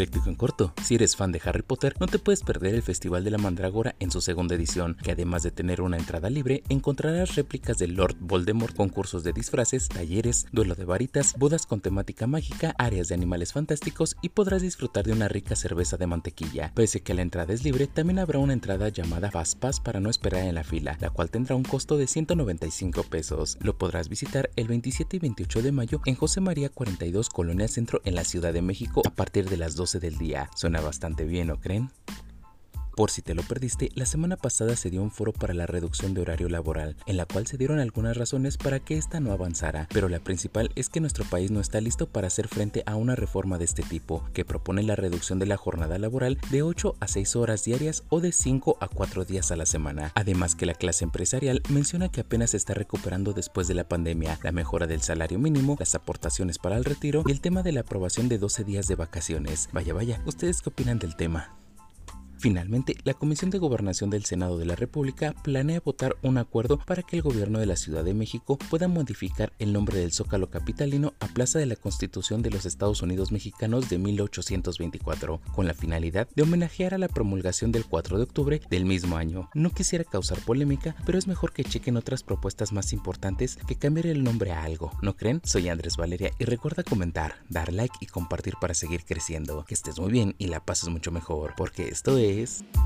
Le en corto, si eres fan de Harry Potter, no te puedes perder el Festival de la Mandrágora en su segunda edición, que además de tener una entrada libre, encontrarás réplicas de Lord Voldemort, concursos de disfraces, talleres, duelo de varitas, bodas con temática mágica, áreas de animales fantásticos y podrás disfrutar de una rica cerveza de mantequilla. Pese que la entrada es libre, también habrá una entrada llamada Fast Pass para no esperar en la fila, la cual tendrá un costo de 195 pesos. Lo podrás visitar el 27 y 28 de mayo en José María 42 Colonia Centro en la Ciudad de México a partir de las 12 del día. Suena bastante bien, ¿no creen? Por si te lo perdiste, la semana pasada se dio un foro para la reducción de horario laboral, en la cual se dieron algunas razones para que esta no avanzara, pero la principal es que nuestro país no está listo para hacer frente a una reforma de este tipo, que propone la reducción de la jornada laboral de 8 a 6 horas diarias o de 5 a 4 días a la semana. Además que la clase empresarial menciona que apenas se está recuperando después de la pandemia, la mejora del salario mínimo, las aportaciones para el retiro y el tema de la aprobación de 12 días de vacaciones. Vaya, vaya, ¿ustedes qué opinan del tema? Finalmente, la Comisión de Gobernación del Senado de la República planea votar un acuerdo para que el gobierno de la Ciudad de México pueda modificar el nombre del Zócalo Capitalino a Plaza de la Constitución de los Estados Unidos Mexicanos de 1824, con la finalidad de homenajear a la promulgación del 4 de octubre del mismo año. No quisiera causar polémica, pero es mejor que chequen otras propuestas más importantes que cambiar el nombre a algo, ¿no creen? Soy Andrés Valeria y recuerda comentar, dar like y compartir para seguir creciendo. Que estés muy bien y la pases mucho mejor, porque esto es... days.